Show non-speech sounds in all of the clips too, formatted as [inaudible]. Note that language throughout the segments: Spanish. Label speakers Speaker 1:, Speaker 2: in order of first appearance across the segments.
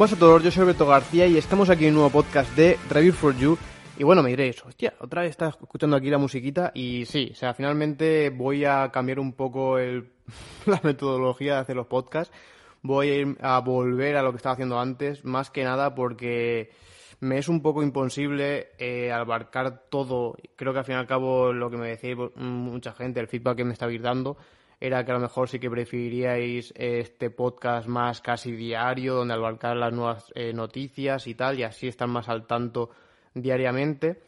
Speaker 1: Buenas a todos, yo soy Alberto García y estamos aquí en un nuevo podcast de Review for You. Y bueno, me diréis, hostia, otra vez estás escuchando aquí la musiquita y sí, o sea, finalmente voy a cambiar un poco el, [laughs] la metodología de hacer los podcasts. Voy a ir a volver a lo que estaba haciendo antes, más que nada porque me es un poco imposible eh, abarcar todo. Creo que al fin y al cabo lo que me decía mucha gente, el feedback que me estáis dando, era que a lo mejor sí que preferiríais este podcast más casi diario, donde abarcar las nuevas eh, noticias y tal, y así estar más al tanto diariamente.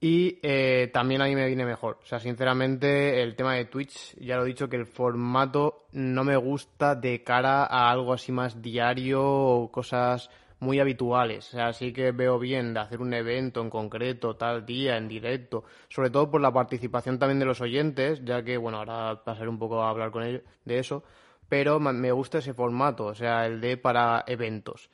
Speaker 1: Y eh, también a mí me viene mejor. O sea, sinceramente, el tema de Twitch, ya lo he dicho, que el formato no me gusta de cara a algo así más diario o cosas muy habituales. O sea, sí que veo bien de hacer un evento en concreto, tal día, en directo, sobre todo por la participación también de los oyentes, ya que, bueno, ahora pasaré un poco a hablar con ellos de eso, pero me gusta ese formato, o sea, el de para eventos.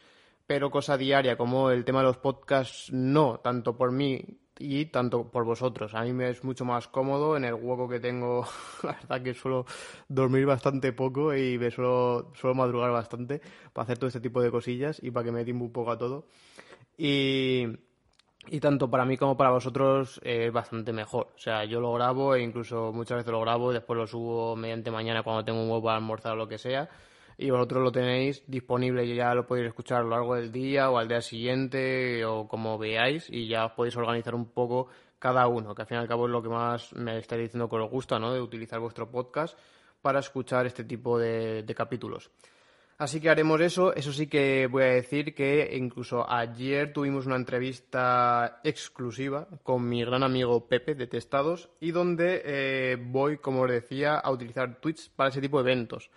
Speaker 1: Pero cosa diaria, como el tema de los podcasts, no, tanto por mí y tanto por vosotros. A mí me es mucho más cómodo en el hueco que tengo. [laughs] La verdad que suelo dormir bastante poco y me suelo, suelo madrugar bastante para hacer todo este tipo de cosillas y para que me timbe un poco a todo. Y, y tanto para mí como para vosotros es bastante mejor. O sea, yo lo grabo e incluso muchas veces lo grabo después lo subo mediante mañana cuando tengo un huevo para almorzar o lo que sea y vosotros lo tenéis disponible y ya lo podéis escuchar a lo largo del día o al día siguiente o como veáis y ya os podéis organizar un poco cada uno, que al fin y al cabo es lo que más me estáis diciendo que os gusta, ¿no? De utilizar vuestro podcast para escuchar este tipo de, de capítulos. Así que haremos eso. Eso sí que voy a decir que incluso ayer tuvimos una entrevista exclusiva con mi gran amigo Pepe de Testados y donde eh, voy, como os decía, a utilizar Twitch para ese tipo de eventos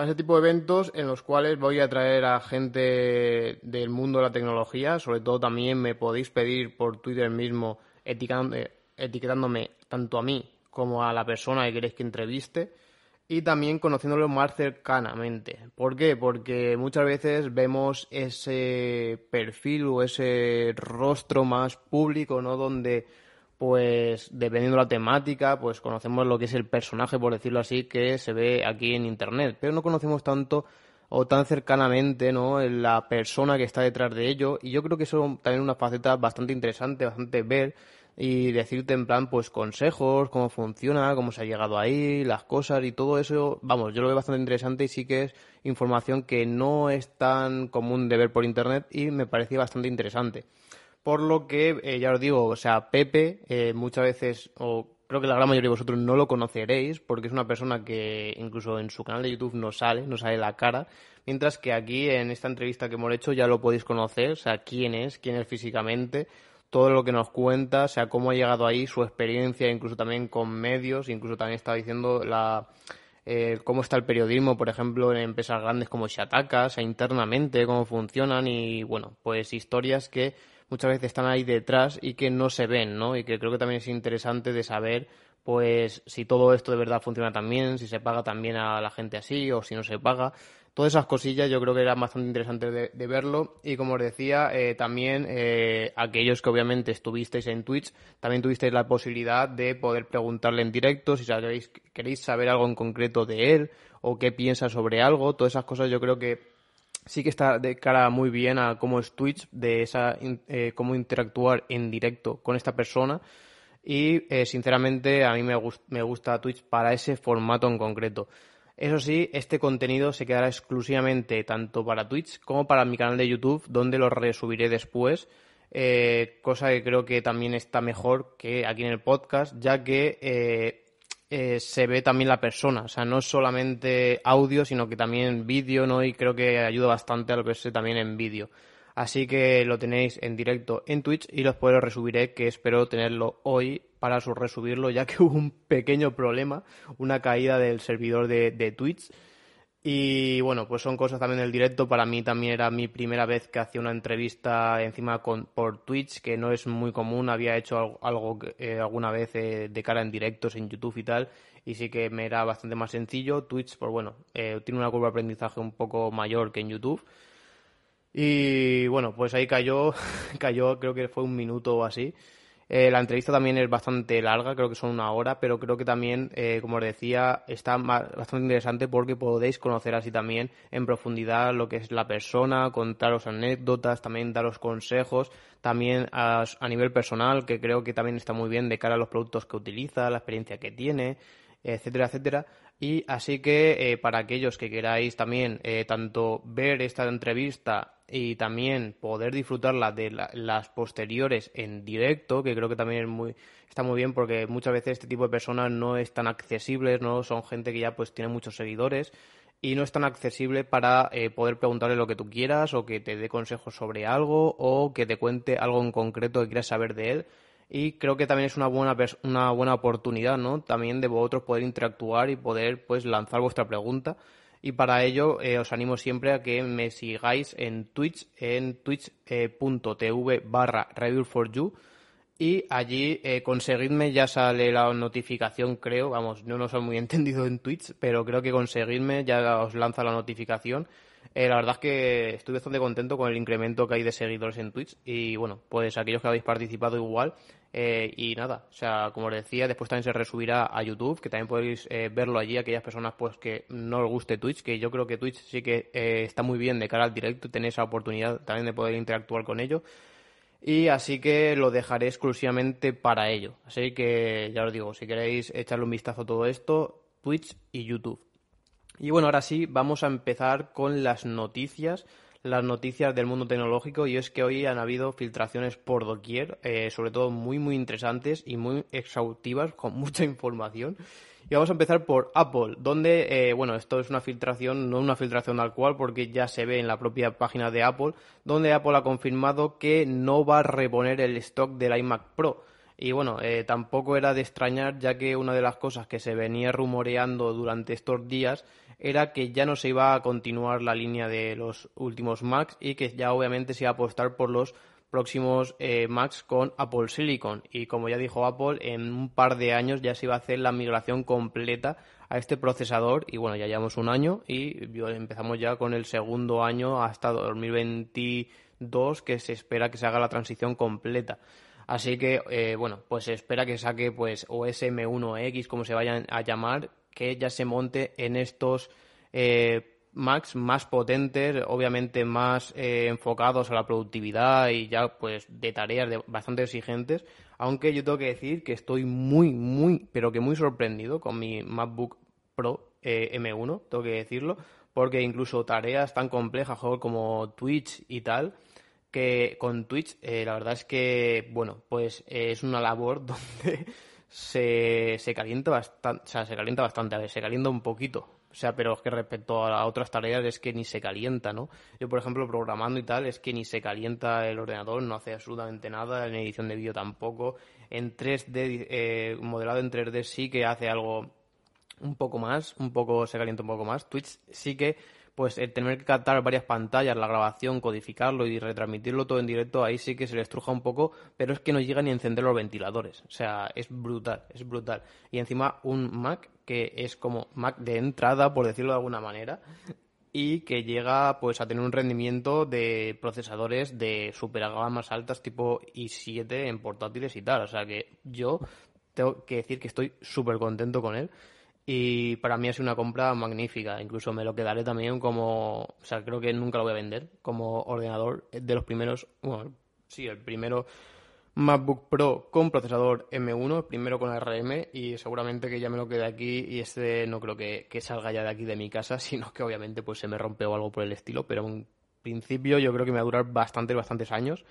Speaker 1: para ese tipo de eventos en los cuales voy a traer a gente del mundo de la tecnología. Sobre todo también me podéis pedir por Twitter mismo etiquetándome tanto a mí como a la persona que queréis que entreviste y también conociéndolo más cercanamente. ¿Por qué? Porque muchas veces vemos ese perfil o ese rostro más público, ¿no? Donde pues dependiendo de la temática, pues conocemos lo que es el personaje, por decirlo así, que se ve aquí en Internet, pero no conocemos tanto o tan cercanamente ¿no? la persona que está detrás de ello. Y yo creo que eso también es una faceta bastante interesante, bastante ver y decirte en plan pues consejos, cómo funciona, cómo se ha llegado ahí, las cosas y todo eso, vamos, yo lo veo bastante interesante y sí que es información que no es tan común de ver por internet y me parecía bastante interesante por lo que eh, ya os digo, o sea, Pepe eh, muchas veces, o creo que la gran mayoría de vosotros no lo conoceréis, porque es una persona que incluso en su canal de YouTube no sale, no sale la cara, mientras que aquí en esta entrevista que hemos hecho ya lo podéis conocer, o sea, quién es, quién es físicamente, todo lo que nos cuenta, o sea, cómo ha llegado ahí, su experiencia, incluso también con medios, incluso también está diciendo la... Eh, cómo está el periodismo, por ejemplo, en empresas grandes como Shataka, o sea, internamente, cómo funcionan y, bueno, pues historias que muchas veces están ahí detrás y que no se ven, ¿no? Y que creo que también es interesante de saber, pues, si todo esto de verdad funciona también, si se paga también a la gente así o si no se paga. Todas esas cosillas yo creo que eran bastante interesantes de, verlo y como os decía, eh, también eh, aquellos que obviamente estuvisteis en Twitch, también tuvisteis la posibilidad de poder preguntarle en directo si sabéis, queréis saber algo en concreto de él o qué piensa sobre algo, todas esas cosas yo creo que sí que está de cara muy bien a cómo es Twitch, de esa eh, cómo interactuar en directo con esta persona. Y eh, sinceramente a mí me, me gusta Twitch para ese formato en concreto. Eso sí, este contenido se quedará exclusivamente tanto para Twitch como para mi canal de YouTube, donde lo resubiré después. Eh, cosa que creo que también está mejor que aquí en el podcast, ya que se ve también la persona. O sea, no solamente audio, sino que también vídeo, ¿no? Y creo que ayuda bastante a verse también en vídeo. Así que lo tenéis en directo en Twitch y los puedo resubiré, que espero tenerlo hoy para resubirlo, ya que [laughs] hubo un pequeño problema, una caída del servidor de, de Twitch y bueno, pues son cosas también del directo. Para mí también era mi primera vez que hacía una entrevista encima con, por Twitch, que no es muy común. Había hecho algo, eh, alguna vez eh, de cara en directos en YouTube y tal. Y sí que me era bastante más sencillo. Twitch, pues bueno, eh, tiene una curva de aprendizaje un poco mayor que en YouTube. Y bueno, pues ahí cayó, [laughs] cayó, creo que fue un minuto o así. Eh, la entrevista también es bastante larga, creo que son una hora, pero creo que también, eh, como os decía, está bastante interesante porque podéis conocer así también en profundidad lo que es la persona, contaros anécdotas, también daros consejos, también a, nivel personal, que creo que también está muy bien de cara a los productos que utiliza, la experiencia que tiene, etcétera, etcétera. Y así que eh, para aquellos que queráis también tanto ver esta entrevista y también poder disfrutarla de las posteriores en directo, que creo que también es muy, está muy bien porque muchas veces este tipo de personas no es tan accesibles, no son gente que ya pues tiene muchos seguidores y no es tan accesible para eh, poder preguntarle lo que tú quieras o que te dé consejos sobre algo o que te cuente algo en concreto que quieras saber de él y creo que también es una buena una buena oportunidad no también de vosotros poder interactuar y poder pues lanzar vuestra pregunta. Y para ello eh, os animo siempre a que me sigáis en Twitch, en twitch.tv barra review4you y allí eh, conseguidme, ya sale la notificación creo, vamos, no, no soy muy [laughs] entendido en Twitch, pero creo que conseguidme, ya os lanza la notificación. La verdad es que estoy bastante contento con el incremento que hay de seguidores en Twitch y bueno, pues aquellos que habéis participado igual, eh, y nada, o sea, como os decía, después también se resubirá a YouTube, que también podéis eh, verlo allí, aquellas personas pues que no os guste Twitch, que yo creo que Twitch sí que eh, está muy bien de cara al directo, tenéis esa oportunidad también de poder interactuar con ello. Y así que lo dejaré exclusivamente para ello. Así que ya os digo, si queréis echarle un vistazo a todo esto, Twitch y YouTube. Y bueno, ahora sí, vamos a empezar con las noticias las noticias del mundo tecnológico y es que hoy han habido filtraciones por doquier, eh, sobre todo muy muy interesantes y muy exhaustivas con [laughs] mucha información. Y vamos a empezar por Apple, donde, eh, bueno, esto es una filtración, no una filtración tal cual, porque ya se ve en la propia página de Apple, donde Apple ha confirmado que no va a reponer el stock del iMac Pro. Y bueno, eh, tampoco era de extrañar, ya que una de las cosas que se venía rumoreando durante estos días era que ya no se iba a continuar la línea de los últimos Macs y que ya obviamente se iba a apostar por los próximos eh, Macs con Apple Silicon. Y como ya dijo Apple, en un par de años ya se iba a hacer la migración completa a este procesador. Y bueno, ya llevamos un año y empezamos ya con el segundo año hasta 2022 que se espera que se haga la transición completa. Así que, eh, bueno, pues se espera que saque pues o SM1X, como se vayan a llamar, que ya se monte en estos eh, Macs más potentes, obviamente más eh, enfocados a la productividad y ya pues de tareas bastante exigentes, aunque yo tengo que decir que estoy muy, muy, pero que muy sorprendido con mi MacBook Pro eh, M1, tengo que decirlo, porque incluso tareas tan complejas como Twitch y tal, que con Twitch la verdad es que, bueno, pues es una labor [laughs] donde se, se calienta bastante, o sea, se calienta bastante, a ver, se calienta un poquito, o sea, pero es que respecto a otras tareas es que ni se calienta, ¿no? Yo, por ejemplo, programando y tal, es que ni se calienta el ordenador, no hace absolutamente nada, en edición de vídeo tampoco. En 3D, eh, modelado en 3D sí que hace algo un poco más, un poco se calienta un poco más. Twitch sí que pues el tener que captar varias pantallas, la grabación, codificarlo y retransmitirlo todo en directo, ahí sí que se le estruja un poco, pero es que no llega ni a encender los ventiladores. O sea, es brutal, es brutal. Y encima un Mac que es como Mac de entrada, por decirlo de alguna manera, y que llega pues a tener un rendimiento de procesadores de super gamas altas tipo i7 en portátiles y tal. O sea que yo tengo que decir que estoy súper contento con él y para mí ha sido una compra magnífica. Incluso me lo quedaré también como, o sea, creo que nunca lo voy a vender como ordenador de los primeros, bueno, sí, el primero MacBook Pro con procesador M1, el primero con ARM y seguramente que ya me lo quede aquí y este no creo que, que, salga ya de aquí de mi casa, [laughs] sino que obviamente pues se me rompe o algo por el estilo, pero en principio yo creo que me va a durar bastantes, bastantes años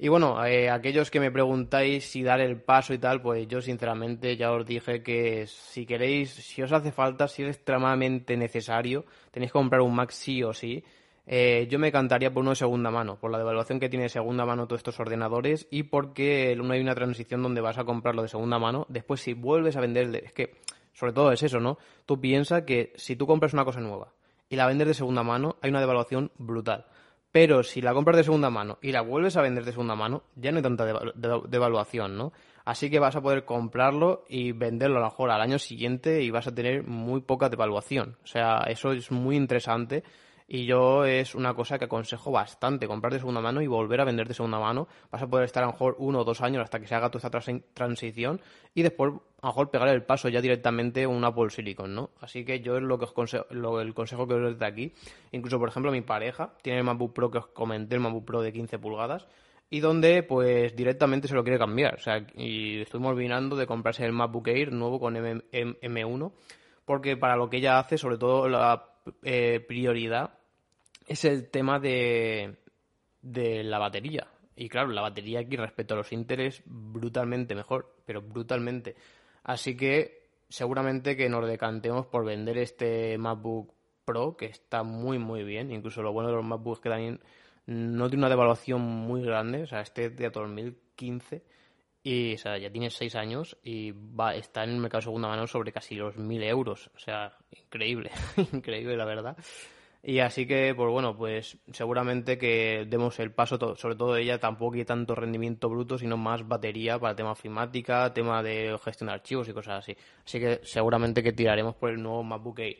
Speaker 1: y bueno, eh, aquellos que me preguntáis si dar el paso y tal, pues yo sinceramente ya os dije que si queréis, si os hace falta, si es extremadamente necesario, tenéis que comprar un Mac sí o sí. Eh, yo me cantaría por uno de segunda mano, por la devaluación que tiene de segunda mano todos estos ordenadores y porque no hay una transición donde vas a comprarlo de segunda mano. Después, si vuelves a vender, es que sobre todo es eso, ¿no? Tú piensas que si tú compras una cosa nueva y la vendes de segunda mano, hay una devaluación brutal. Pero si la compras de segunda mano y la vuelves a vender de segunda mano, ya no hay tanta devaluación, ¿no? Así que vas a poder comprarlo y venderlo a lo mejor al año siguiente y vas a tener muy poca devaluación. O sea, eso es muy interesante Y yo es una cosa que aconsejo bastante, comprar de segunda mano y volver a vender de segunda mano. Vas a poder estar a lo mejor uno o dos años hasta que se haga toda esta transición y después a lo mejor pegar el paso ya directamente a un Apple Silicon, ¿no? Así que yo es lo que os consejo, lo, el consejo que os doy desde aquí. Incluso, por ejemplo, mi pareja tiene el MacBook Pro que os comenté, el MacBook Pro de 15 pulgadas y donde pues directamente se lo quiere cambiar. O sea, y estuvimos olvidando de comprarse el MacBook Air nuevo con M, M, 1 porque para lo que ella hace, sobre todo la eh, prioridad es el tema de, de la batería. Y claro, la batería aquí respecto a los Intel es brutalmente mejor, pero brutalmente. Así que seguramente que nos decantemos por vender este MacBook Pro, que está muy muy bien. Incluso lo bueno de los MacBooks que también no tiene una devaluación muy grande. O sea, este de 2015 y o sea, ya tiene 6 años y va, está en el mercado de segunda mano sobre casi los 1000 euros. O sea, increíble, [laughs] increíble la verdad. Y así que, pues bueno, pues seguramente que demos el paso, sobre todo ella tampoco hay tanto rendimiento bruto, sino más batería para tema ofimática, tema de gestión de archivos y cosas así. Así que seguramente que tiraremos por el nuevo MacBook Air.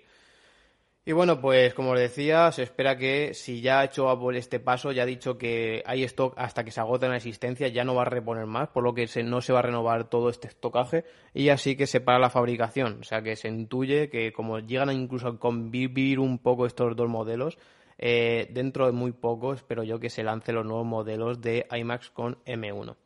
Speaker 1: Y bueno, pues como os decía, se espera que si ya ha hecho Apple este paso, ya ha dicho que hay stock hasta que se agota la existencia, ya no va a reponer más, por lo que no se va a renovar todo este estocaje y así que se para la fabricación. O sea que se intuye que como llegan a incluso a convivir un poco estos dos modelos, eh, dentro de muy poco espero yo que se lancen los nuevos modelos de iMax con M1.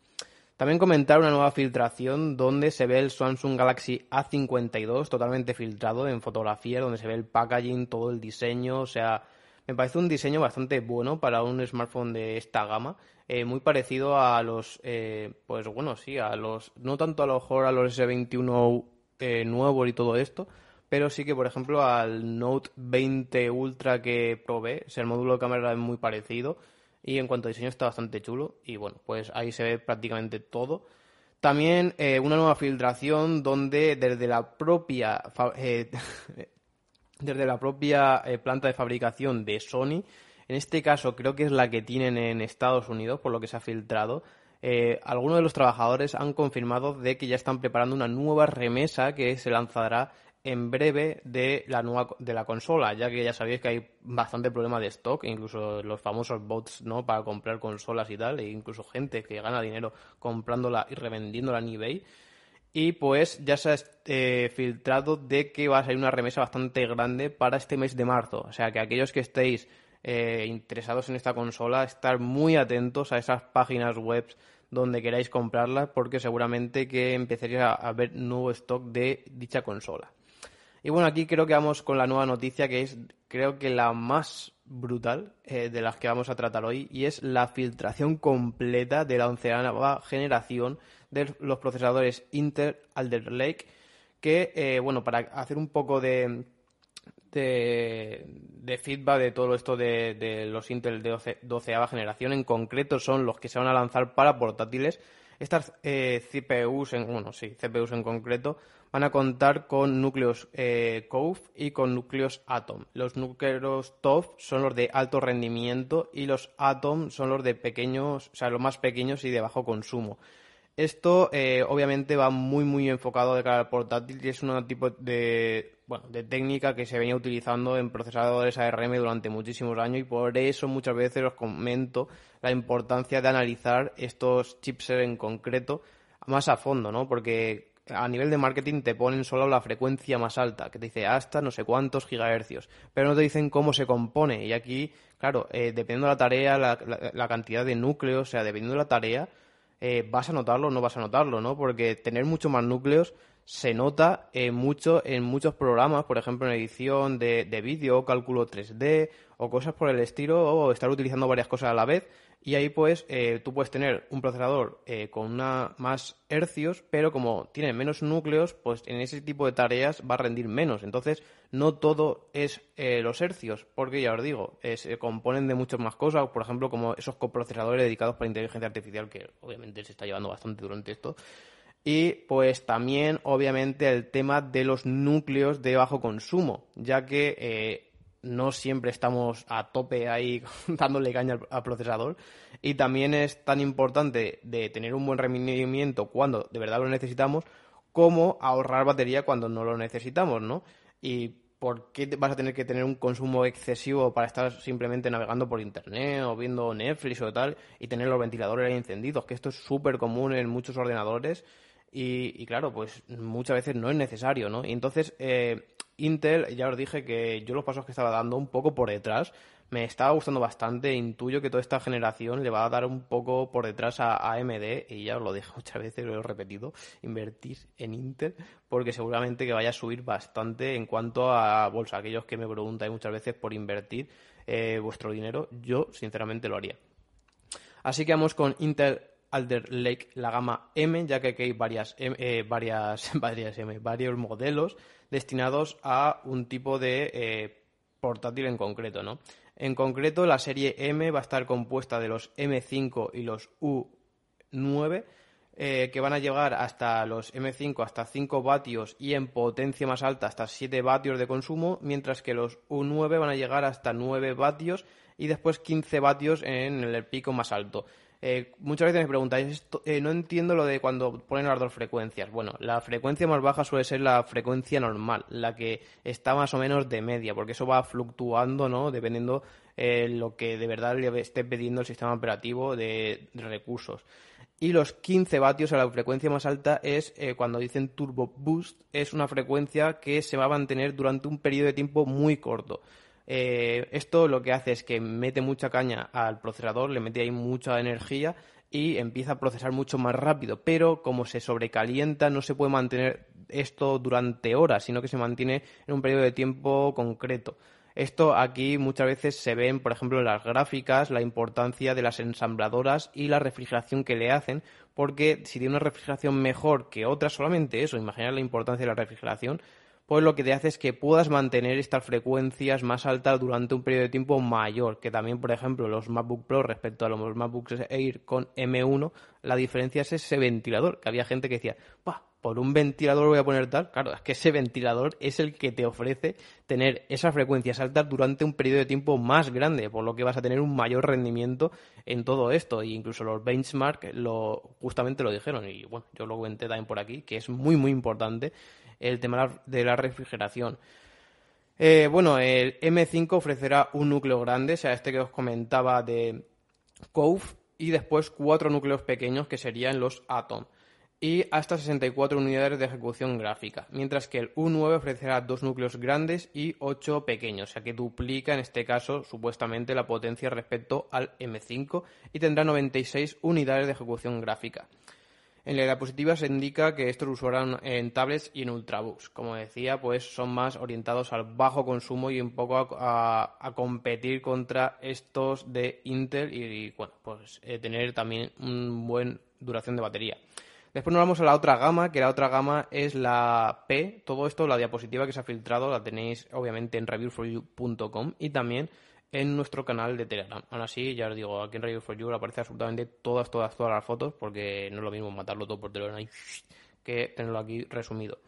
Speaker 1: También comentar una nueva filtración donde se ve el Samsung Galaxy A52 totalmente filtrado en fotografía, donde se ve el packaging, todo el diseño, o sea, me parece un diseño bastante bueno para un smartphone de esta gama, eh, muy parecido a los, eh, pues bueno, sí, a los, no tanto a lo mejor a los S21 eh, nuevos y todo esto, pero sí que, por ejemplo, al Note 20 Ultra que probé, el módulo de cámara es muy parecido, y en cuanto a diseño está bastante chulo y bueno, pues ahí se ve prácticamente todo. También eh, una nueva filtración donde desde la propia eh, [laughs] desde la propia eh, planta de fabricación de Sony, en este caso creo que es la que tienen en Estados Unidos, por lo que se ha filtrado, algunos de los trabajadores han confirmado de que ya están preparando una nueva remesa que se lanzará en breve de la nueva de la consola, ya que ya sabéis que hay bastante problema de stock, incluso los famosos bots, ¿no? Para comprar consolas y tal, e incluso gente que gana dinero comprándola y revendiéndola en eBay. Y pues ya se ha eh, filtrado de que va a salir una remesa bastante grande para este mes de marzo. O sea que aquellos que estéis eh, interesados en esta consola, estar muy atentos a esas páginas web donde queráis comprarla, porque seguramente que empezaréis a ver nuevo stock de dicha consola. Y bueno, aquí creo que vamos con la nueva noticia que es, creo que la más brutal eh, de las que vamos a tratar hoy y es la filtración completa de la onceava generación de los procesadores Intel Alder Lake que, eh, bueno, para hacer un poco de, de, feedback de todo esto de, los Intel de doceava generación, en concreto son los que se van a lanzar para portátiles. Estas eh, CPUs, en, bueno, sí, CPUs en concreto, van a contar con núcleos eh, COVE y con núcleos Atom. Los núcleos TOF son los de alto rendimiento y los Atom son los de pequeños, o sea, los más pequeños y de bajo consumo. Esto eh, obviamente va muy muy enfocado de cara al portátil y es un tipo de, bueno, de técnica que se venía utilizando en procesadores ARM durante muchísimos años y por eso muchas veces os comento la importancia de analizar estos chipsets en concreto más a fondo, ¿no? Porque a nivel de marketing te ponen solo la frecuencia más alta, que te dice hasta no sé cuántos gigahercios, pero no te dicen cómo se compone. Y aquí, claro, eh, dependiendo de la tarea, la, cantidad de núcleos, o sea, dependiendo de la tarea, eh, vas a notarlo o no vas a notarlo, ¿no? Porque tener mucho más núcleos se nota mucho en muchos programas, por ejemplo en edición de, de vídeo, cálculo 3D o cosas por el estilo, o estar utilizando varias cosas a la vez, y ahí pues eh, tú puedes tener un procesador eh, con una más hercios, pero como tiene menos núcleos, pues en ese tipo de tareas va a rendir menos. Entonces no todo es eh, los hercios, porque ya os digo, se componen de muchas más cosas, por ejemplo como esos coprocesadores dedicados para inteligencia artificial, que obviamente se está llevando bastante durante esto. Y pues también obviamente el tema de los núcleos de bajo consumo, ya que no siempre estamos a tope ahí [laughs] dándole caña al, procesador y también es tan importante de tener un buen rendimiento cuando de verdad lo necesitamos como ahorrar batería cuando no lo necesitamos, ¿no? Y ¿por qué vas a tener que tener un consumo excesivo para estar simplemente navegando por internet o viendo Netflix o tal y tener los ventiladores ahí encendidos? Que esto es súper común en muchos ordenadores y, claro, pues muchas veces no es necesario, ¿no? Y entonces eh, Intel, ya os dije que yo los pasos que estaba dando un poco por detrás me estaba gustando bastante. Intuyo que toda esta generación le va a dar un poco por detrás a AMD, y ya os lo dije [laughs] muchas veces, lo he repetido, invertir en Intel, porque seguramente que vaya a subir bastante en cuanto a bolsa. Aquellos que me preguntan muchas veces por invertir eh, vuestro dinero, yo sinceramente lo haría. Así que vamos con Intel Alder Lake, la gama M, ya que aquí hay varias, eh, varias, [laughs] varias M, varios modelos destinados a un tipo de eh, portátil en concreto, ¿no? En concreto, la serie M va a estar compuesta de los M5 y los U9, eh, que van a llegar hasta los M5 hasta 5 vatios y en potencia más alta hasta 7 vatios de consumo, mientras que los U9 van a llegar hasta 9 vatios y después 15 vatios en el pico más alto. Eh, muchas veces me preguntáis, eh, no entiendo lo de cuando ponen las dos frecuencias. Bueno, la frecuencia más baja suele ser la frecuencia normal, la que está más o menos de media, porque eso va fluctuando, ¿no? Dependiendo eh, lo que de verdad le esté pidiendo el sistema operativo de, recursos. Y los 15 vatios a la frecuencia más alta es cuando dicen turbo boost, es una frecuencia que se va a mantener durante un periodo de tiempo muy corto. Eh, esto lo que hace es que mete mucha caña al procesador, le mete ahí mucha energía y empieza a procesar mucho más rápido. Pero como se sobrecalienta, no se puede mantener esto durante horas, sino que se mantiene en un periodo de tiempo concreto. Esto aquí muchas veces se ven, por ejemplo, en las gráficas, la importancia de las ensambladoras y la refrigeración que le hacen, porque si tiene una refrigeración mejor que otras, solamente eso, imaginar la importancia de la refrigeración, pues lo que te hace es que puedas mantener estas frecuencias más altas durante un periodo de tiempo mayor, que también, por ejemplo, los MacBook Pro respecto a los MacBooks Air con M1, la diferencia es ese ventilador, que había gente que decía, por un ventilador voy a poner tal, claro, es que ese ventilador es el que te ofrece tener esas frecuencias altas durante un periodo de tiempo más grande, por lo que vas a tener un mayor rendimiento en todo esto. E incluso los benchmark lo, justamente lo dijeron, y bueno, yo lo comenté también por aquí, que es muy, muy importante el tema de la refrigeración. Eh, bueno, el M5 ofrecerá un núcleo grande, o sea, este que os comentaba de Cove, y después cuatro núcleos pequeños que serían los Atom, y hasta 64 unidades de ejecución gráfica, mientras que el U9 ofrecerá dos núcleos grandes y ocho pequeños, o sea que duplica en este caso supuestamente la potencia respecto al M5 y tendrá 96 unidades de ejecución gráfica. En la diapositiva se indica que estos usarán en tablets y en ultrabooks. Como decía, pues son más orientados al bajo consumo y un poco a, competir contra estos de Intel y, bueno, pues eh, tener también una buena duración de batería. Después nos vamos a la otra gama, que la otra gama es la P. Todo esto, la diapositiva que se ha filtrado, la tenéis obviamente en reviewforyou.com y también en nuestro canal de Telegram. Aún así, ya os digo, aquí en Radio for You aparece absolutamente todas, todas, todas las fotos, porque no es lo mismo matarlo todo por Telegram [sniffs] que tenerlo aquí resumido.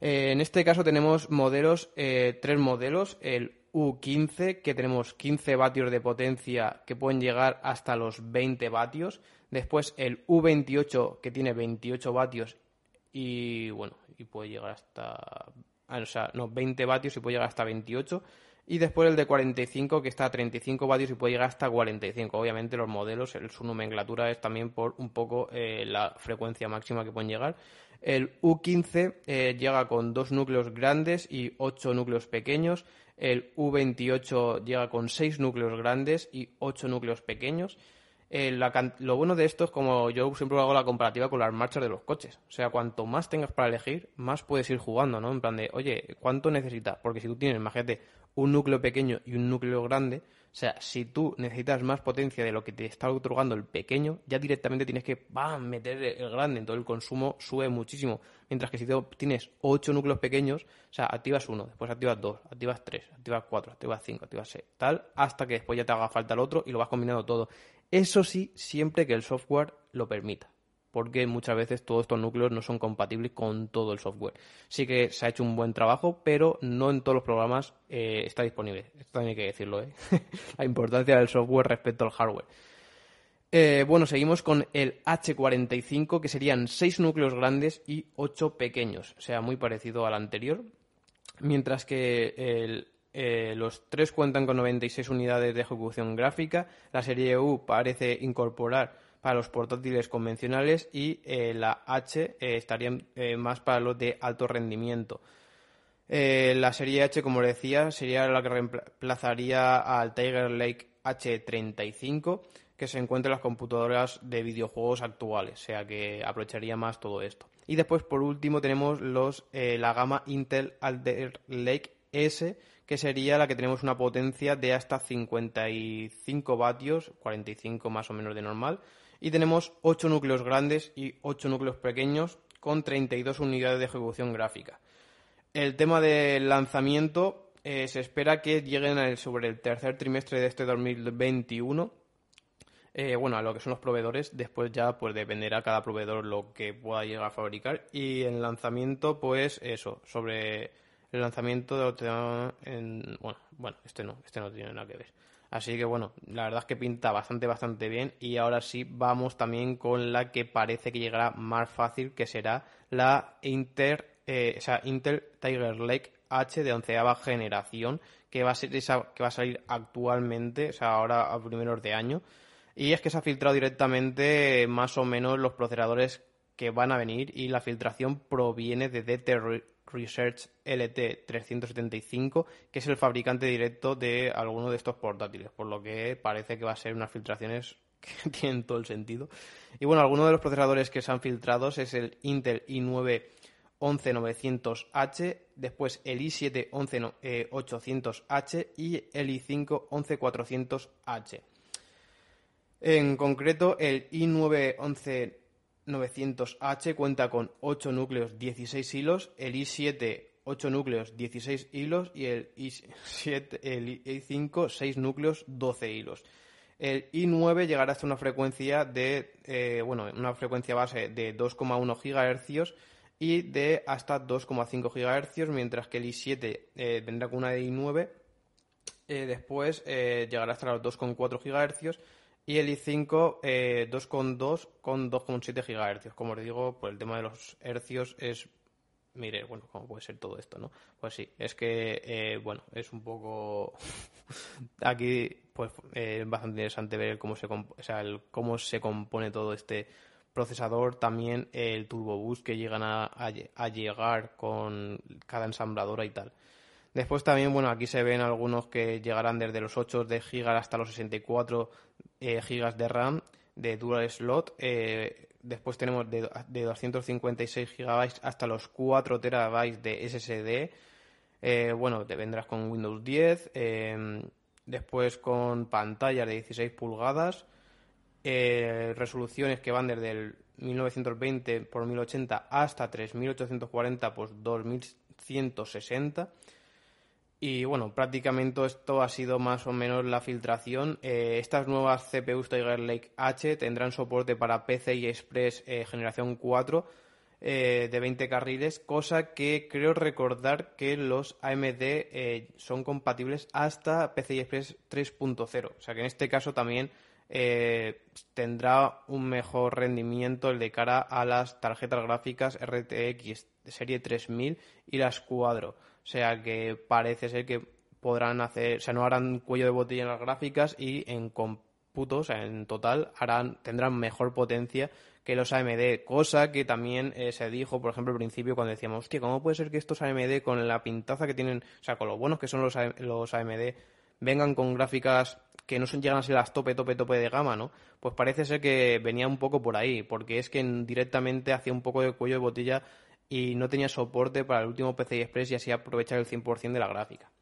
Speaker 1: Eh, en este caso tenemos modelos, eh, tres modelos, el U15, que tenemos 15 vatios de potencia que pueden llegar hasta los 20 vatios. Después el U28, que tiene 28 vatios y bueno, y puede llegar hasta, ah, o sea, no, 20 vatios y puede llegar hasta 28 y después el de 45 que está a 35 vatios y puede llegar hasta 45. Obviamente los modelos, su nomenclatura es también por un poco eh, la frecuencia máxima que pueden llegar. El U15 eh, llega con dos núcleos grandes y ocho núcleos pequeños. El U28 llega con seis núcleos grandes y ocho núcleos pequeños. Eh, lo bueno de esto es como yo siempre hago la comparativa con las marchas de los coches. O sea, cuanto más tengas para elegir, más puedes ir jugando, ¿no? En plan de, oye, ¿cuánto necesitas? Porque si tú tienes, imagínate, un núcleo pequeño y un núcleo grande, o sea, si tú necesitas más potencia de lo que te está otorgando el pequeño, ya directamente tienes que meter el grande, entonces el consumo sube muchísimo. Mientras que si tienes ocho núcleos pequeños, o sea, activas uno, después activas dos, activas tres, activas cuatro, activas cinco, activas seis, tal, hasta que después ya te haga falta el otro y lo vas combinando todo. Eso sí, siempre que el software lo permita porque muchas veces todos estos núcleos no son compatibles con todo el software. Sí que se ha hecho un buen trabajo, pero no en todos los programas eh, está disponible. Esto también hay que decirlo, ¿eh? [laughs] la importancia del software respecto al hardware. Eh, bueno, seguimos con el H45, que serían 6 núcleos grandes y 8 pequeños, o sea, muy parecido al anterior. mientras que eh, los tres cuentan con 96 unidades de ejecución gráfica. La serie U parece incorporar para los portátiles convencionales y eh, la H eh, estaría más para los de alto rendimiento. la serie H, como decía, sería la que reemplazaría al Tiger Lake H35 que se encuentra en las computadoras de videojuegos actuales, o sea que aprovecharía más todo esto. Y después, por último, tenemos los, eh, la gama Intel Alder Lake S, que sería la que tenemos una potencia de hasta 55 vatios, 45 más o menos de normal, y tenemos 8 núcleos grandes y 8 núcleos pequeños con 32 unidades de ejecución gráfica. El tema del lanzamiento eh, se espera que lleguen sobre el tercer trimestre de este 2021 eh, bueno, a lo que son los proveedores, después ya pues dependerá cada proveedor lo que pueda llegar a fabricar. Y en lanzamiento, pues eso, sobre el lanzamiento de en, bueno, bueno, este no, este no tiene nada que ver. Así que bueno, la verdad es que pinta bastante, bastante bien. Y ahora sí vamos también con la que parece que llegará más fácil, que será la Inter, eh, o sea, Intel Tiger Lake H de onceava generación, que va a que va a salir actualmente, o sea, ahora a primeros de año. Y es que se ha filtrado directamente más o menos los procesadores que van a venir y la filtración proviene de Research LT375, que es el fabricante directo de alguno de estos portátiles, por lo que parece que va a ser unas filtraciones [laughs] que tienen todo el sentido. Y bueno, algunos de los procesadores que se han filtrado es el Intel i9 11900H, después el i7 11800H y el i5 11400H. En concreto, el i9 11900H cuenta con 8 núcleos 16 hilos, el i7 8 núcleos 16 hilos y el i7, el i5 6 núcleos 12 hilos. El i9 llegará hasta una frecuencia de, eh, bueno, una frecuencia base de 2,1 GHz y de hasta 2,5 GHz, mientras que el i7 eh, vendrá con una de i9, eh, después llegará hasta los 2,4 GHz y el i5 eh, 2,2 con 2,7 GHz. Como os digo, pues el tema de los hercios es... Mire, bueno, ¿cómo puede ser todo esto, no? Pues sí, es que, eh, bueno, es un poco... [laughs] Aquí, pues, eh, es bastante interesante ver cómo se, o sea, el, cómo se compone todo este procesador, también el turbo boost que llegan a, a llegar con cada ensambladora y tal. Después también, bueno, aquí se ven algunos que llegarán desde los 8 de GB hasta los 64 eh, GB de RAM de dual slot. Eh, después tenemos de, 256 GB hasta los 4 TB de SSD. Eh, bueno, te vendrás con Windows 10. después con pantallas de 16 pulgadas. resoluciones que van desde el 1920 por 1080 hasta 3840 por 2160 y bueno, prácticamente esto ha sido más o menos la filtración. Eh, estas nuevas CPUs Tiger Lake H tendrán soporte para PCI Express eh, generación 4 eh, de 20 carriles, cosa que creo recordar que los AMD son compatibles hasta PCI Express 3.0. O sea que en este caso también tendrá un mejor rendimiento el de cara a las tarjetas gráficas RTX serie 3000 y las Quadro. O sea que parece ser que podrán hacer, o sea, no harán cuello de botella en las gráficas y en cómputo, o sea, en total, tendrán mejor potencia que los AMD, cosa que también eh, se dijo, por ejemplo, al principio cuando decíamos, hostia, ¿cómo puede ser que estos AMD con la pintaza que tienen, o sea, con lo buenos que son los, los AMD, vengan con gráficas que no son, llegan a ser las tope, tope, tope de gama, ¿no? Pues parece ser que venía un poco por ahí, porque es que directamente hacía un poco de cuello de botella y no tenía soporte para el último PCI Express y así aprovechar el 100% de la gráfica.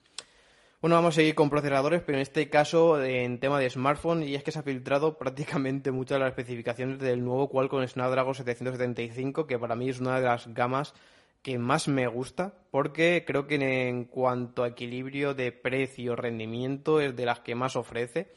Speaker 1: Bueno, vamos a seguir con procesadores, pero en este caso en tema de smartphone, y es que se ha filtrado [laughs] prácticamente muchas de las especificaciones del nuevo Qualcomm Snapdragon 775, que para mí es una de las gamas que más me gusta, porque creo que en cuanto a equilibrio de precio-rendimiento es de las que más ofrece.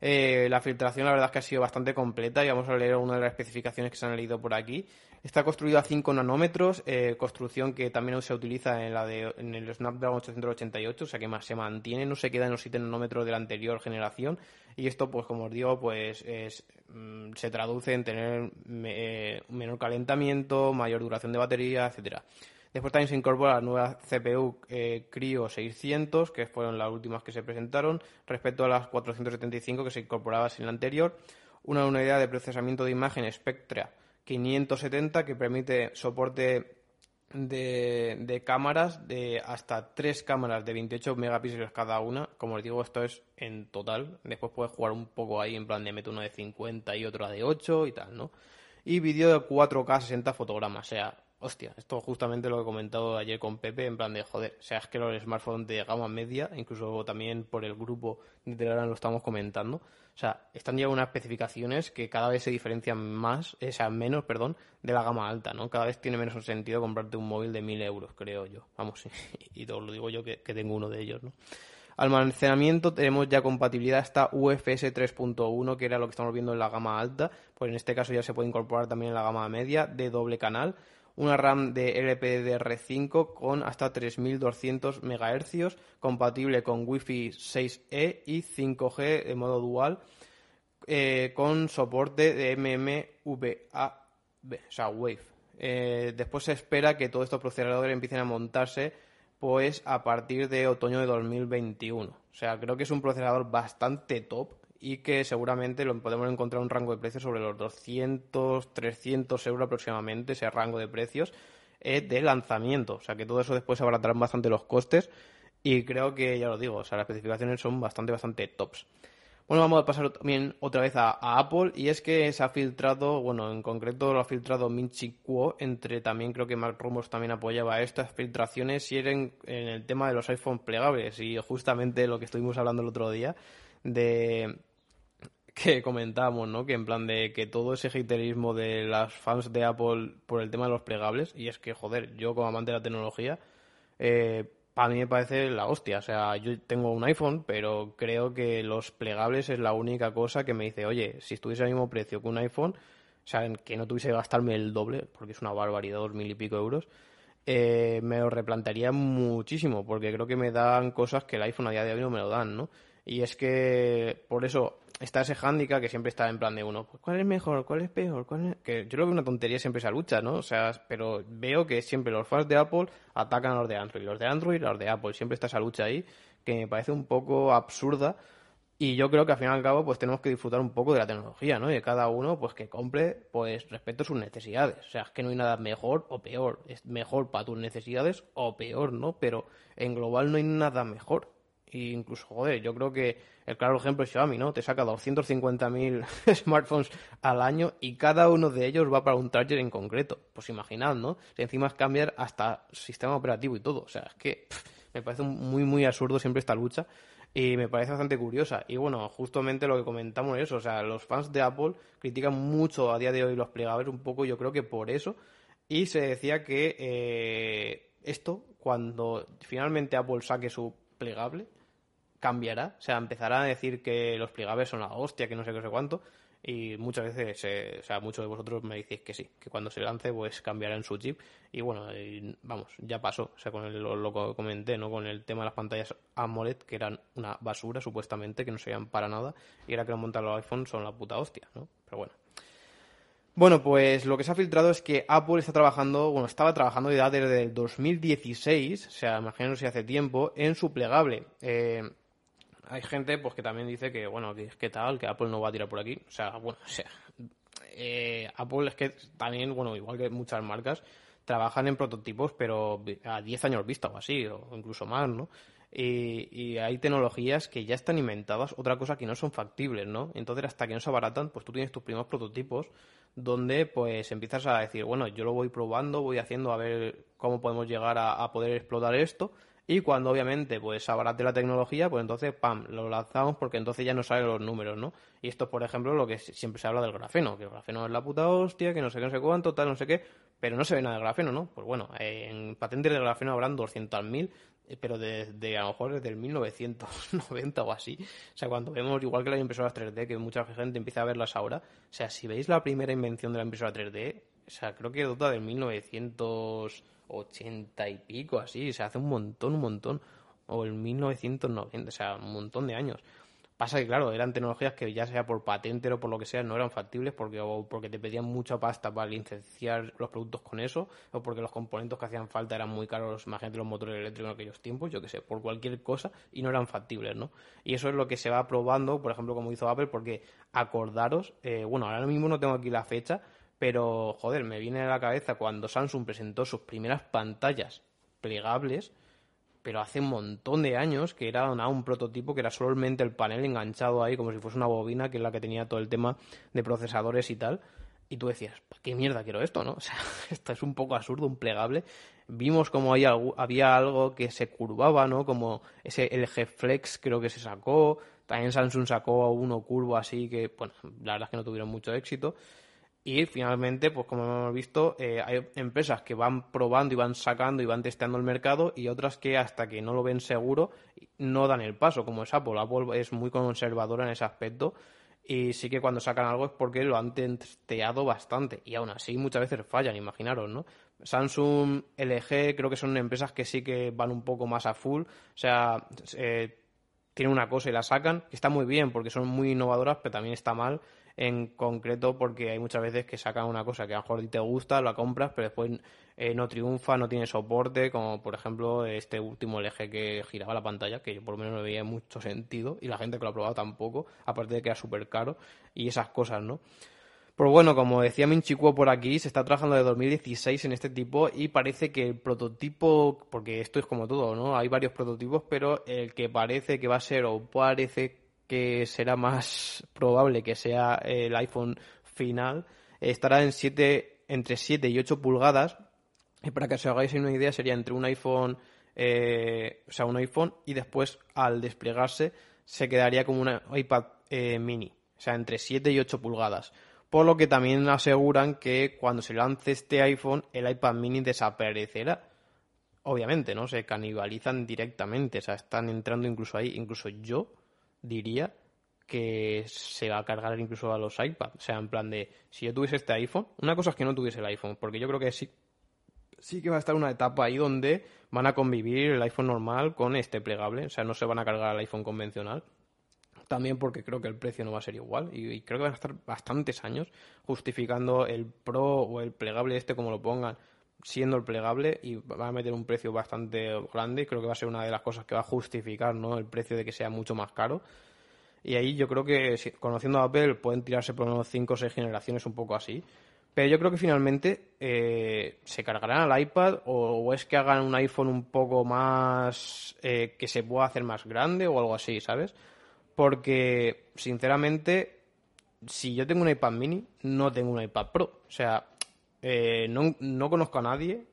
Speaker 1: Eh, la filtración la verdad es que ha sido bastante completa y vamos a leer una de las especificaciones que se han leído por aquí. Está construido a 5 nanómetros, eh, construcción que también se utiliza en, la de, en el Snapdragon 888, o sea que más se mantiene, no se queda en los 7 nanómetros de la anterior generación. Y esto, pues como os digo, pues mm, se traduce en tener eh, menor calentamiento, mayor duración de batería, etcétera. Después también se incorpora la nueva CPU eh, Cryo 600, que fueron las últimas que se presentaron, respecto a las 475 que se incorporaba sin la anterior. Una unidad de procesamiento de imagen Spectra 570 que permite soporte de, cámaras, de hasta tres cámaras de 28 megapíxeles cada una. Como les digo, esto es en total. Después puedes jugar un poco ahí en plan de meto una de 50 y otra de 8 y tal, ¿no? Y vídeo de 4K 60 fotogramas. O sea, hostia, esto justamente lo he comentado ayer con Pepe, en plan de joder, o sea, es que los smartphones de gama media, incluso también por el grupo de Telegram lo estamos comentando, o sea, están ya unas especificaciones que cada vez se diferencian más, o sea, menos, perdón, de la gama alta, ¿no? Cada vez tiene menos sentido comprarte un móvil de 1000 euros, creo yo. Vamos, [laughs] y, todo lo digo yo que, que tengo uno de ellos, ¿no? Almacenamiento tenemos ya compatibilidad hasta UFS 3.1, que era lo que estamos viendo en la gama alta, pues en este caso ya se puede incorporar también en la gama media de doble canal una RAM de LPDDR5 con hasta 3200 MHz, compatible con Wi-Fi 6E y 5G de modo dual, eh, con soporte de MMVA, o sea, Wave. Eh, después se espera que todos estos procesadores empiecen a montarse pues a partir de otoño de 2021. O sea, creo que es un procesador bastante top y que seguramente lo podemos encontrar un rango de precios sobre los 200, 300 euros aproximadamente, ese rango de precios eh, de lanzamiento. O sea que todo eso después se abaratarán bastante los costes y creo que, ya lo digo, o sea, las especificaciones son bastante, bastante tops. Bueno, vamos a pasar también otra vez a, Apple y es que se ha filtrado, bueno, en concreto lo ha filtrado Minchi Kuo, entre también creo que Mark Rumors también apoyaba estas filtraciones y eran en el tema de los iPhone plegables y justamente lo que estuvimos hablando el otro día de que comentábamos, ¿no? Que en plan de que todo ese haterismo de las fans de Apple por el tema de los plegables, y es que, joder, yo como amante de la tecnología, eh, para mí me parece la hostia. O sea, yo tengo un iPhone, pero creo que los plegables es la única cosa que me dice, oye, si estuviese al mismo precio que un iPhone, o sea, que no tuviese que gastarme el doble, porque es una barbaridad, dos mil y pico euros, eh, me lo replantearía muchísimo, porque creo que me dan cosas que el iPhone a día de hoy no me lo dan, ¿no? Y es que, por eso, está ese hándicap que siempre está en plan de uno, pues, ¿cuál es mejor? ¿Cuál es peor? ¿Cuál Que yo creo que una tontería siempre esa lucha, ¿no? O sea, pero veo que siempre los fans de Apple atacan a los de Android, los de Android a los de Apple, siempre está esa lucha ahí que me parece un poco absurda y yo creo que al fin y al cabo pues tenemos que disfrutar un poco de la tecnología, ¿no? Y cada uno pues que compre pues respecto a sus necesidades. O sea, es que no hay nada mejor o peor. Es mejor para tus necesidades o peor, ¿no? Pero en global no hay nada mejor. Y incluso, joder, yo creo que el claro ejemplo es Xiaomi, ¿no? Te saca 250.000 [laughs] smartphones al año y cada uno de ellos va para un target en concreto. Pues imaginad, ¿no? Si encima es cambiar hasta sistema operativo y todo. O sea, es que me parece muy, muy absurdo siempre esta lucha y me parece bastante curiosa. Y bueno, justamente lo que comentamos es o sea, los fans de Apple critican mucho a día de hoy los plegables un poco, yo creo que por eso. Y se decía que eh, esto, cuando finalmente Apple saque su plegable, cambiará, o sea, empezará a decir que los plegables son la hostia, que no sé qué, sé cuánto, y muchas veces, eh, o sea, muchos de vosotros me decís que sí, que cuando se lance, pues cambiará en su chip, y bueno, vamos, ya pasó, o sea, con lo, lo, comenté, ¿no? Con el tema de las pantallas AMOLED, que eran una basura, supuestamente, que no servían para nada, y ahora que lo montan los iPhones son la puta hostia, ¿no? Pero bueno. Bueno, pues lo que se ha filtrado es que Apple está trabajando, bueno, estaba trabajando ya desde el 2016, o sea, imagínense si hace tiempo, en su plegable. Eh, hay gente pues que también dice que, bueno, que, que tal, que Apple no va a tirar por aquí. O sea, bueno, o sea, eh, Apple es que también, bueno, igual que muchas marcas, trabajan en prototipos, pero a 10 años vista o así, o incluso más, ¿no? Y, hay tecnologías que ya están inventadas, otra cosa que no son factibles, ¿no? Entonces, hasta que no se abaratan, pues tú tienes tus primeros prototipos donde pues empiezas a decir, bueno, yo lo voy probando, voy haciendo a ver cómo podemos llegar a poder explotar esto y cuando obviamente pues abarate la tecnología, pues entonces, pam, lo lanzamos porque entonces ya no salen los números, ¿no? Y esto, por ejemplo, lo que siempre se habla del grafeno, que el grafeno es la puta hostia, que no sé qué, no sé cuánto, tal, no sé qué, pero no se ve nada de grafeno, ¿no? Pues bueno, en patentes de grafeno habrán 200.000, eh, pero desde, a lo mejor desde el 1990 o así. O sea, cuando vemos, igual que las impresoras 3D, que mucha gente empieza a verlas ahora, o sea, si veis la primera invención de la impresora 3D, o sea, creo que dota del 1900 ochenta y pico, así, se hace un montón, un montón, o el 1990, o sea, un montón de años. Pasa que, claro, eran tecnologías que ya sea por patente o por lo que sea, no eran factibles porque, o porque te pedían mucha pasta para licenciar los productos con eso, o porque los componentes que hacían falta eran muy caros, imagínate los motores eléctricos en aquellos tiempos, yo que sé, por cualquier cosa, y no eran factibles, ¿no? Y eso es lo que se va probando, por ejemplo, como hizo Apple, porque acordaros, eh, bueno, ahora mismo no tengo aquí la fecha, pero, joder, me viene a la cabeza cuando Samsung presentó sus primeras pantallas plegables, pero hace un montón de años que era un prototipo que era solamente el panel enganchado ahí como si fuese una bobina que es la que tenía todo el tema de procesadores y tal. Y tú decías qué mierda quiero esto no [laughs] o sea esto es un poco absurdo un plegable. Vimos como había, había algo que se curvaba no como ese LG Flex creo que se sacó. También Samsung sacó uno curvo así que bueno la verdad es que no tuvieron mucho éxito y finalmente, pues como hemos visto, eh, hay empresas que van probando y van sacando y van testeando el mercado y otras que hasta que no lo ven seguro no dan el paso, como es Apple. Apple es muy conservadora en ese aspecto y sí que cuando sacan algo es porque lo han testeado bastante y aún así muchas veces fallan, imaginaros, ¿no? Samsung, LG, creo que son empresas que sí que van un poco más a full, o sea, eh, tienen una cosa y la sacan, que está muy bien porque son muy innovadoras, pero también está mal en concreto porque hay muchas veces que sacan una cosa que a lo mejor te gusta, la compras, pero después eh, no triunfa, no tiene soporte, como por ejemplo este último eje que giraba la pantalla, que yo por lo menos no veía mucho sentido, y la gente que lo ha probado tampoco, aparte de que era súper caro, y esas cosas, ¿no? Pero bueno, como decía Minchicuo por aquí, se está trabajando de 2016 en este tipo y parece que el prototipo, porque esto es como todo, ¿no? Hay varios prototipos, pero el que parece que va a ser o parece será más probable que sea el iPhone final, estará en 7, entre 7 y 8 pulgadas. Y para que os hagáis una idea, sería entre un iPhone, eh, o sea, un iPhone y después al desplegarse se quedaría como un iPad eh, mini, o sea, entre 7 y 8 pulgadas. Por lo que también aseguran que cuando se lance este iPhone, el iPad mini desaparecerá. Obviamente, ¿no? Se canibalizan directamente, o sea, están entrando incluso ahí. Incluso yo diría que se va a cargar incluso a los iPads. O sea, en plan de, si yo tuviese este iPhone, una cosa es que no tuviese el iPhone, porque yo creo que sí, sí que va a estar una etapa ahí donde van a convivir el iPhone normal con este plegable, o sea, no se van a cargar al iPhone convencional. También porque creo que el precio no va a ser igual y, creo que van a estar bastantes años justificando el Pro o el plegable este como lo pongan siendo el plegable y va a meter un precio bastante grande creo que va a ser una de las cosas que va a justificar ¿no? el precio de que sea mucho más caro. Y ahí yo creo que, conociendo a Apple, pueden tirarse por unos 5 o 6 generaciones un poco así. Pero yo creo que finalmente eh, se cargarán al iPad o, es que hagan un iPhone un poco más eh, que se pueda hacer más grande o algo así, ¿sabes? Porque, sinceramente, si yo tengo un iPad mini, no tengo un iPad Pro. O sea, eh, no, no conozco a nadie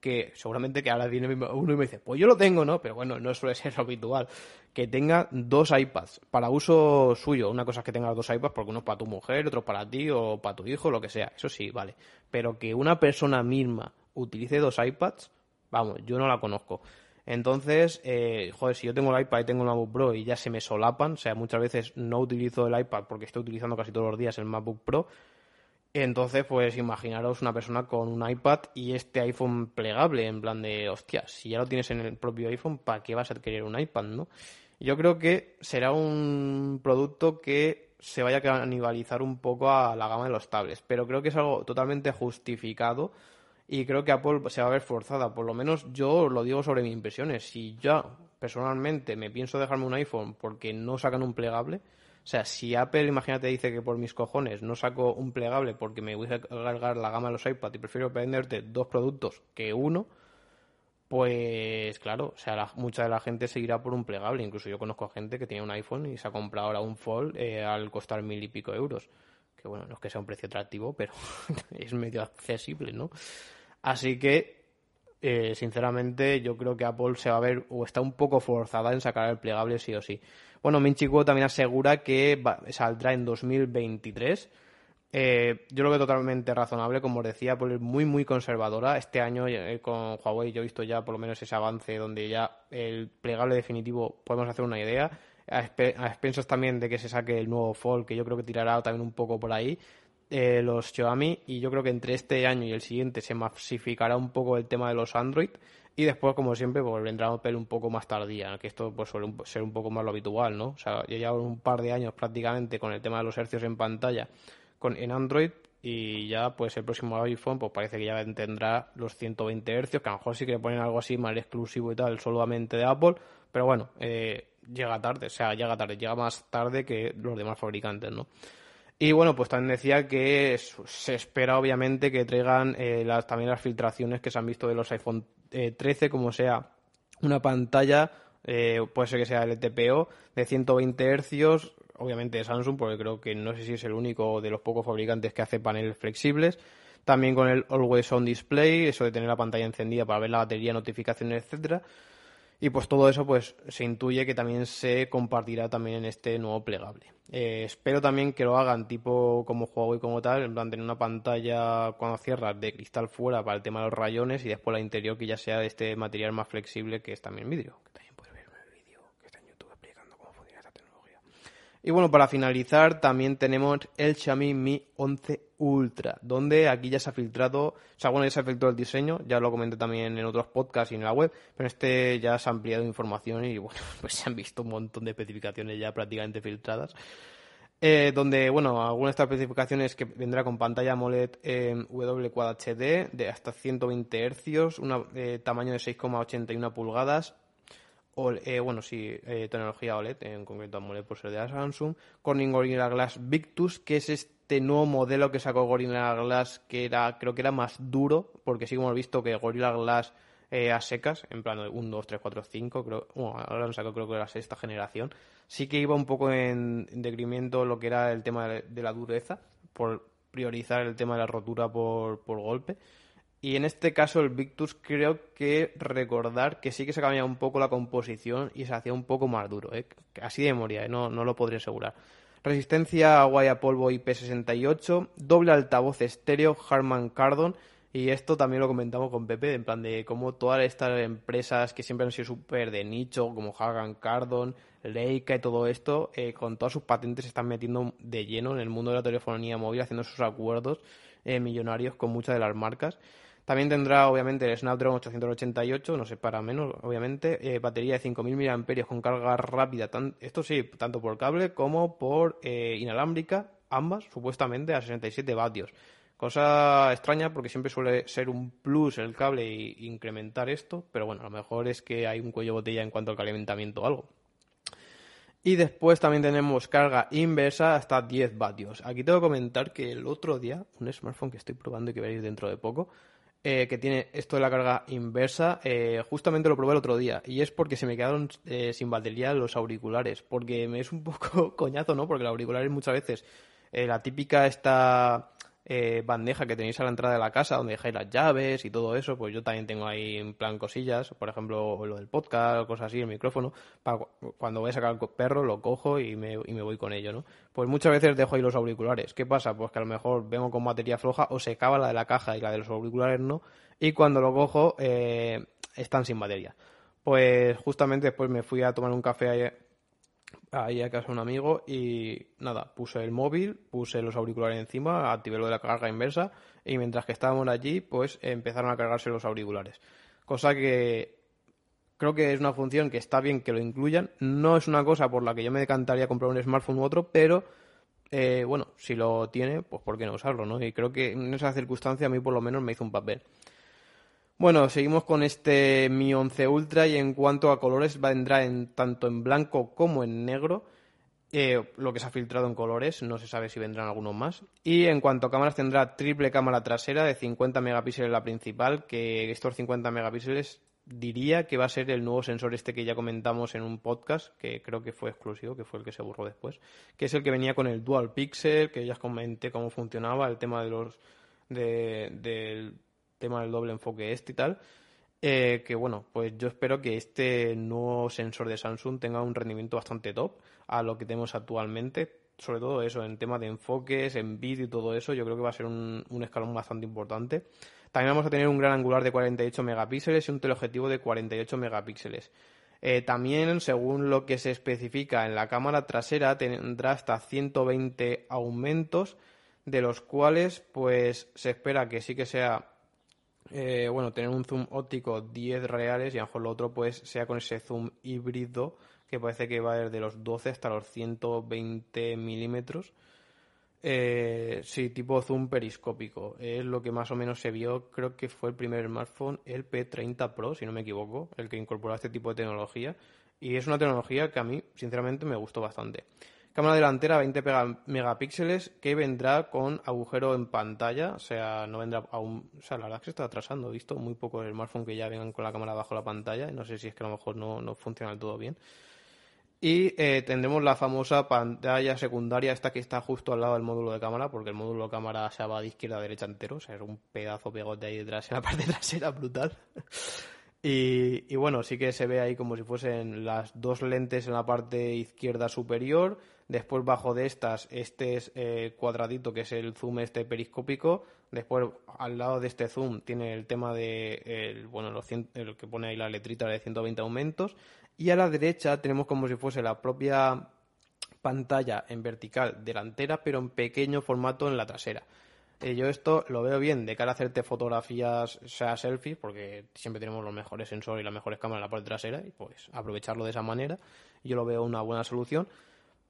Speaker 1: que seguramente que ahora viene uno y me dice, pues yo lo tengo, ¿no? Pero bueno, no suele [laughs] ser habitual. Que tenga dos iPads para uso suyo. Una cosa es que tenga dos iPads porque uno es para tu mujer, otro para ti o para tu hijo, lo que sea. Eso sí, vale. Pero que una persona misma utilice dos iPads, vamos, yo no la conozco. Entonces, eh, joder, si yo tengo el iPad y tengo un MacBook Pro y ya se me solapan, o sea, muchas veces no utilizo el iPad porque estoy utilizando casi todos los días el MacBook Pro, entonces, pues imaginaros una persona con un iPad y este iPhone plegable, en plan de, hostia, si ya lo tienes en el propio iPhone, ¿para qué vas a querer un iPad, no? Yo creo que será un producto que se vaya a canibalizar un poco a la gama de los tablets, pero creo que es algo totalmente justificado y creo que Apple se va a ver forzada, por lo menos yo lo digo sobre mis impresiones, si yo personalmente me pienso dejarme un iPhone porque no sacan un plegable, o sea, si Apple, imagínate, dice que por mis cojones no saco un plegable porque me voy a cargar la gama de los iPad y prefiero venderte dos productos que uno, pues claro, o sea, mucha de la gente seguirá por un plegable. Incluso yo conozco a gente que tiene un iPhone y se ha comprado ahora un Fold eh, al costar mil y pico euros. Que bueno, no es que sea un precio atractivo, pero [laughs] es medio accesible, ¿no? Así que, eh, sinceramente, yo creo que Apple se va a ver o está un poco forzada en sacar el plegable sí o sí. Bueno, Minchico también asegura que saldrá en 2023. Eh, yo lo veo totalmente razonable, como os decía, porque es muy, muy conservadora. Este año eh, con Huawei yo he visto ya por lo menos ese avance donde ya el plegable definitivo podemos hacer una idea. A, expensas también de que se saque el nuevo Fold, que yo creo que tirará también un poco por ahí. Eh, los Xiaomi y yo creo que entre este año y el siguiente se masificará un poco el tema de los Android Y después, como siempre, pues vendrá un pelo un poco más tardía, que esto pues suele ser un poco más lo habitual, ¿no? O sea, ya llevo un par de años prácticamente con el tema de los hercios en pantalla con, en Android y ya pues el próximo iPhone pues parece que ya tendrá los 120 Hz, que a lo mejor sí que le ponen algo así más exclusivo y tal, solamente de Apple, pero bueno, eh, llega tarde, o sea, llega tarde, llega más tarde que los demás fabricantes, ¿no? Y bueno, pues también decía que se espera obviamente que traigan eh, las, también las filtraciones que se han visto de los iPhone 13, eh, como sea una pantalla, puede ser que sea LTPO de 120 Hz, obviamente de Samsung, porque creo que no sé si es el único de los pocos fabricantes que hace paneles flexibles. También con el Always On Display, eso de tener la pantalla encendida para ver la batería, notificaciones, etcétera. Y pues todo eso pues se intuye que también se compartirá también en este nuevo plegable. Eh, espero también que lo hagan tipo como Huawei como tal, en plan tener una pantalla cuando cierras de cristal fuera para el tema de los rayones y después la interior que ya sea de este material más flexible que es también vidrio. Y bueno, para finalizar también tenemos el Xiaomi Mi 11 Ultra, donde aquí ya se ha filtrado, o sea, bueno, ya se ha filtrado el diseño, ya lo comenté también en otros podcasts y en la web, pero este ya se ha ampliado información y bueno, [laughs] pues se han visto un montón de especificaciones ya prácticamente filtradas. Eh, donde, bueno, algunas de estas especificaciones que vendrá con pantalla AMOLED en W de hasta 120 Hz, un eh, tamaño de 6,81 pulgadas, eh, bueno, sí, eh, tecnología OLED, en concreto AMOLED por ser de Samsung, Corning Gorilla Glass Victus, que es este nuevo modelo que sacó Gorilla Glass, que era, creo que era más duro, porque sí hemos visto que Gorilla Glass eh, a secas, en plan 1, 2, 3, 4, 5, creo, bueno, ahora han sacado creo que la sexta generación, sí que iba un poco en, decremento lo que era el tema de, la dureza, por priorizar el tema de la rotura por, por golpe. Y en este caso el Victus creo que recordar que sí que se cambiado un poco la composición y se hacía un poco más duro, ¿eh? así de memoria, ¿eh? no, no lo podría asegurar. Resistencia a agua y a polvo IP68, doble altavoz estéreo Harman Kardon y esto también lo comentamos con Pepe, en plan de cómo todas estas empresas que siempre han sido súper de nicho, como Harman Kardon, Leica y todo esto, eh, con todas sus patentes se están metiendo de lleno en el mundo de la telefonía móvil, haciendo sus acuerdos eh, millonarios con muchas de las marcas. También tendrá, obviamente, el Snapdragon 888, no sé, para menos, obviamente. Eh, batería de 5.000 mAh con carga rápida, esto sí, tanto por cable como por eh, inalámbrica, ambas, supuestamente, a 67 vatios. Cosa extraña porque siempre suele ser un plus el cable e incrementar esto, pero bueno, a lo mejor es que hay un cuello botella en cuanto al calentamiento o algo. Y después también tenemos carga inversa hasta 10 vatios. Aquí tengo que comentar que el otro día, un smartphone que estoy probando y que veréis dentro de poco, eh, que tiene esto de la carga inversa, eh, justamente lo probé el otro día y es porque se me quedaron eh, sin batería los auriculares, porque me es un [laughs] poco coñazo, ¿no? Porque los auriculares muchas veces, la típica esta eh, bandeja que tenéis a la entrada de la casa donde dejáis las llaves y todo eso, pues yo también tengo ahí en plan cosillas, por ejemplo lo del podcast, cosas así, el micrófono, para cuando voy a sacar el perro lo cojo y me, y me voy con ello, ¿no? Pues muchas veces dejo ahí los auriculares. ¿Qué pasa? Pues que a lo mejor vengo con batería floja o se acaba la de la caja y la de los auriculares no, y cuando lo cojo eh, están sin batería. Pues justamente después me fui a tomar un café ahí a casa de un amigo y nada, puse el móvil, puse los auriculares encima, activé lo de la carga inversa y mientras que estábamos allí, pues empezaron a cargarse los auriculares. Cosa que creo que es una función que está bien que lo incluyan. No es una cosa por la que yo me decantaría comprar un smartphone u otro, pero eh, bueno, si lo tiene, pues por qué no usarlo, ¿no? Y creo que en esa circunstancia a mí por lo menos me hizo un papel. Bueno, seguimos con este Mi 11 Ultra y en cuanto a colores vendrá en, tanto en blanco como en negro. Eh, lo que se ha filtrado en colores, no se sabe si vendrán algunos más. Y en cuanto a cámaras tendrá triple cámara trasera de 50 megapíxeles la principal, que estos 50 megapíxeles diría que va a ser el nuevo sensor este que ya comentamos en un podcast, que creo que fue exclusivo, que fue el que se borró después, que es el que venía con el dual pixel, que ya os comenté cómo funcionaba, el tema de los de, del tema del doble enfoque este y tal. Eh, que bueno, pues yo espero que este nuevo sensor de Samsung tenga un rendimiento bastante top a lo que tenemos actualmente. Sobre todo eso, en tema de enfoques, en vídeo y todo eso, yo creo que va a ser un, escalón bastante importante. También vamos a tener un gran angular de 48 megapíxeles y un teleobjetivo de 48 megapíxeles. Eh, también, según lo que se especifica en la cámara trasera, tendrá hasta 120 aumentos, de los cuales pues se espera que sí que sea eh, bueno, tener un zoom óptico 10 reales y a lo mejor lo otro pues sea con ese zoom híbrido que parece que va desde los 12 hasta los 120 milímetros. Eh, sí, tipo zoom periscópico. Es lo que más o menos se vio, creo que fue el primer smartphone, el P30 Pro, si no me equivoco, el que incorporó este tipo de tecnología. Y es una tecnología que a mí, sinceramente, me gustó bastante. Cámara delantera 20 megapíxeles que vendrá con agujero en pantalla, o sea, no vendrá aún, o sea, la verdad que se está atrasando, he visto muy poco el smartphone que ya vengan con la cámara bajo la pantalla, no sé si es que a lo mejor no, no funciona del todo bien. Y eh, tendremos la famosa pantalla secundaria, esta que está justo al lado del módulo de cámara, porque el módulo de cámara se va de izquierda a derecha entero, o sea, es un pedazo pegote ahí detrás [laughs] en la parte trasera brutal. y bueno, sí que se ve ahí como si fuesen las dos lentes en la parte izquierda superior, Después bajo de estas, este es eh, cuadradito que es el zoom este periscópico. Después al lado de este zoom tiene el tema de el, bueno, el que pone ahí la letrita de 120 aumentos. Y a la derecha tenemos como si fuese la propia pantalla en vertical delantera, pero en pequeño formato en la trasera. Eh, yo esto lo veo bien de cara a hacerte fotografías, sea selfies, porque siempre tenemos los mejores sensores y las mejores cámaras en la parte trasera, y pues aprovecharlo de esa manera. Yo lo veo una buena solución.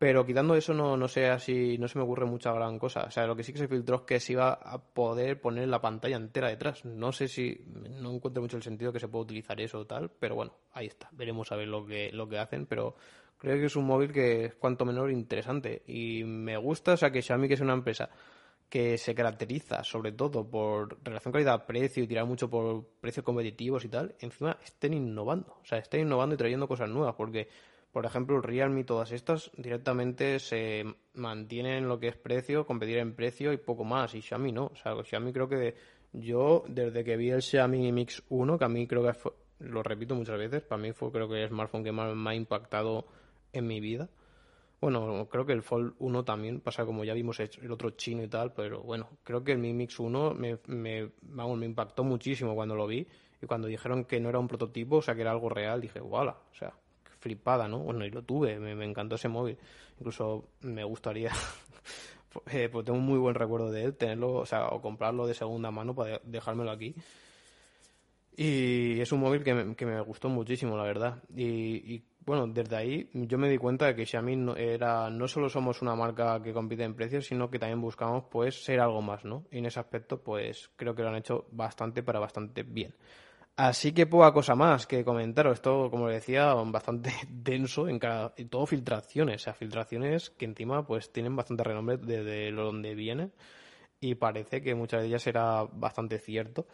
Speaker 1: Pero quitando eso, no, no sé así, no se me ocurre mucha gran cosa. O sea, lo que sí que se filtró es que se iba a poder poner la pantalla entera detrás. No sé si, no encuentro mucho el sentido que se pueda utilizar eso o tal, pero bueno, ahí está. Veremos a ver lo que, lo que hacen, pero creo que es un móvil que es cuanto menor interesante. Y me gusta, o sea, que Xiaomi, que es una empresa que se caracteriza sobre todo por relación calidad-precio y tirar mucho por precios competitivos y tal, encima estén innovando. O sea, estén innovando y trayendo cosas nuevas, porque por ejemplo, Realme y todas estas directamente se mantienen en lo que es precio, competir en precio y poco más. Y Xiaomi no. O sea, Xiaomi creo que yo, desde que vi el Xiaomi Mix 1, que a mí creo que fue, lo repito muchas veces, para mí fue creo que el smartphone que más me ha impactado en mi vida. Bueno, creo que el Fold 1 también pasa como ya vimos el otro chino y tal, pero bueno, creo que el Mi Mix 1 me, me, vamos, me impactó muchísimo cuando lo vi y cuando dijeron que no era un prototipo, o sea, que era algo real, dije, ¡wala! O sea, flipada, ¿no? Bueno, y lo tuve, me, encantó ese móvil. Incluso me gustaría, [laughs] eh, pues tengo un muy buen recuerdo de él, tenerlo, o sea, o comprarlo de segunda mano para dejármelo aquí. Y es un móvil que me, que me gustó muchísimo, la verdad. Y, bueno, desde ahí yo me di cuenta de que Xiaomi no, era, no solo somos una marca que compite en precios, sino que también buscamos pues ser algo más, ¿no? Y en ese aspecto pues creo que lo han hecho bastante para bastante bien. Así que poca cosa más que comentaros. Esto, como decía, bastante [laughs] denso en cada, todo filtraciones. O sea, filtraciones que encima pues tienen bastante renombre desde lo donde vienen. Y parece que muchas de ellas era bastante cierto.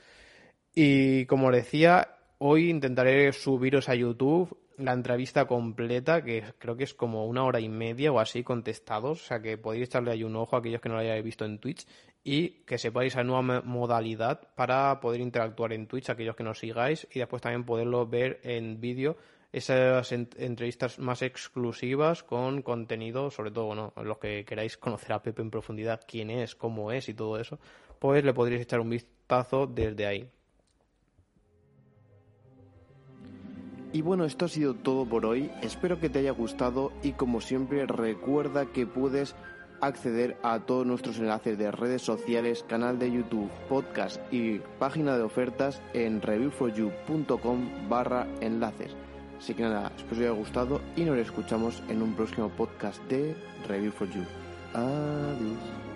Speaker 1: Y como decía, hoy intentaré subiros a YouTube la entrevista completa, que creo que es como una hora y media o así contestados. O sea que podéis echarle ahí un ojo a aquellos que no lo hayáis visto en Twitch y que sepáis la nueva modalidad para poder interactuar en Twitch, aquellos que nos sigáis, y después también poderlo ver en vídeo, esas entrevistas más exclusivas con contenido, sobre todo, bueno, los que queráis conocer a Pepe en profundidad, quién es, cómo es y todo eso, pues le podréis echar un vistazo desde ahí.
Speaker 2: Y bueno, esto ha sido todo por hoy. Espero que te haya gustado y como siempre recuerda que puedes acceder a todos nuestros enlaces de redes sociales, canal de YouTube, podcast y página de ofertas en reviewforyou.com barra enlaces. Así que nada, espero que os haya gustado y nos escuchamos en un próximo podcast de Review for You. Adiós.